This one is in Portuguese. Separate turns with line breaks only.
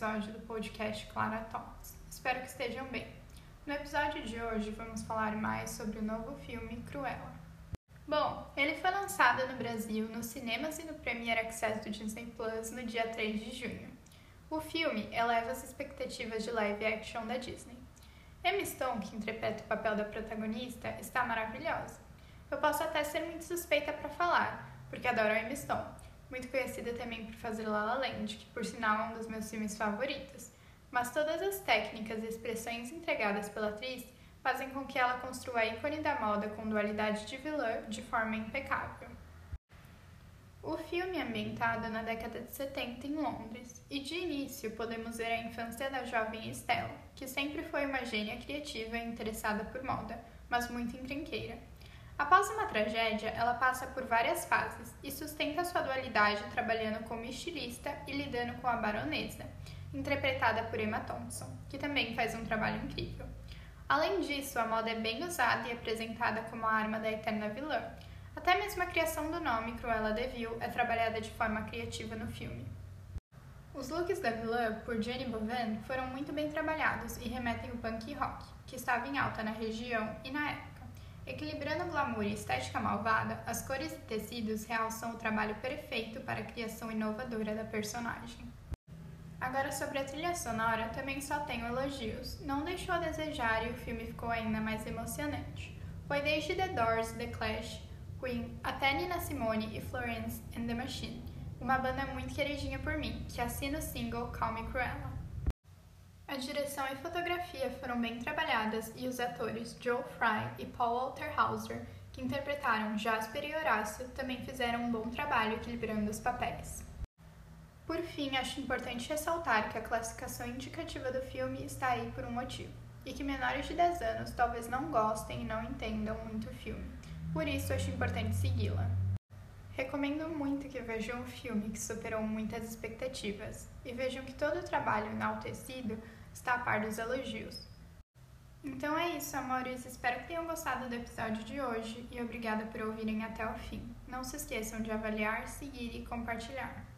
episódio do podcast Clara Talks. Espero que estejam bem. No episódio de hoje vamos falar mais sobre o novo filme Cruella. Bom, ele foi lançado no Brasil, nos cinemas e no Premiere Access do Disney Plus no dia 3 de junho. O filme eleva as expectativas de live action da Disney. Emma Stone, que interpreta o papel da protagonista, está maravilhosa. Eu posso até ser muito suspeita para falar, porque adoro a Emma Stone, muito conhecida também por fazer La La Land, que por sinal é um dos meus filmes favoritos. Mas todas as técnicas e expressões entregadas pela atriz fazem com que ela construa a ícone da moda com dualidade de vilã de forma impecável. O filme é ambientado na década de 70 em Londres, e de início podemos ver a infância da jovem Estela, que sempre foi uma gênia criativa e interessada por moda, mas muito encrenqueira. Após uma tragédia, ela passa por várias fases e sustenta sua dualidade trabalhando como estilista e lidando com a baronesa, interpretada por Emma Thompson, que também faz um trabalho incrível. Além disso, a moda é bem usada e apresentada como a arma da eterna vilã. Até mesmo a criação do nome Cruella de Vil é trabalhada de forma criativa no filme. Os looks da vilã, por Jenny Bovan, foram muito bem trabalhados e remetem ao punk rock, que estava em alta na região e na época. Equilibrando glamour e estética malvada, as cores e tecidos realçam o trabalho perfeito para a criação inovadora da personagem. Agora sobre a trilha sonora, também só tenho elogios. Não deixou a desejar e o filme ficou ainda mais emocionante. Foi desde The Doors, The Clash, Queen, até Nina Simone e Florence and the Machine, uma banda muito queridinha por mim, que assina o single Call Me Cruella. A direção e fotografia foram bem trabalhadas e os atores Joe Fry e Paul Walter Hauser, que interpretaram Jasper e Horácio, também fizeram um bom trabalho equilibrando os papéis. Por fim, acho importante ressaltar que a classificação indicativa do filme está aí por um motivo, e que menores de 10 anos talvez não gostem e não entendam muito o filme, por isso acho importante segui-la. Recomendo muito que vejam um filme que superou muitas expectativas e vejam que todo o trabalho enaltecido está a par dos elogios. Então é isso, amores. Espero que tenham gostado do episódio de hoje e obrigada por ouvirem até o fim. Não se esqueçam de avaliar, seguir e compartilhar.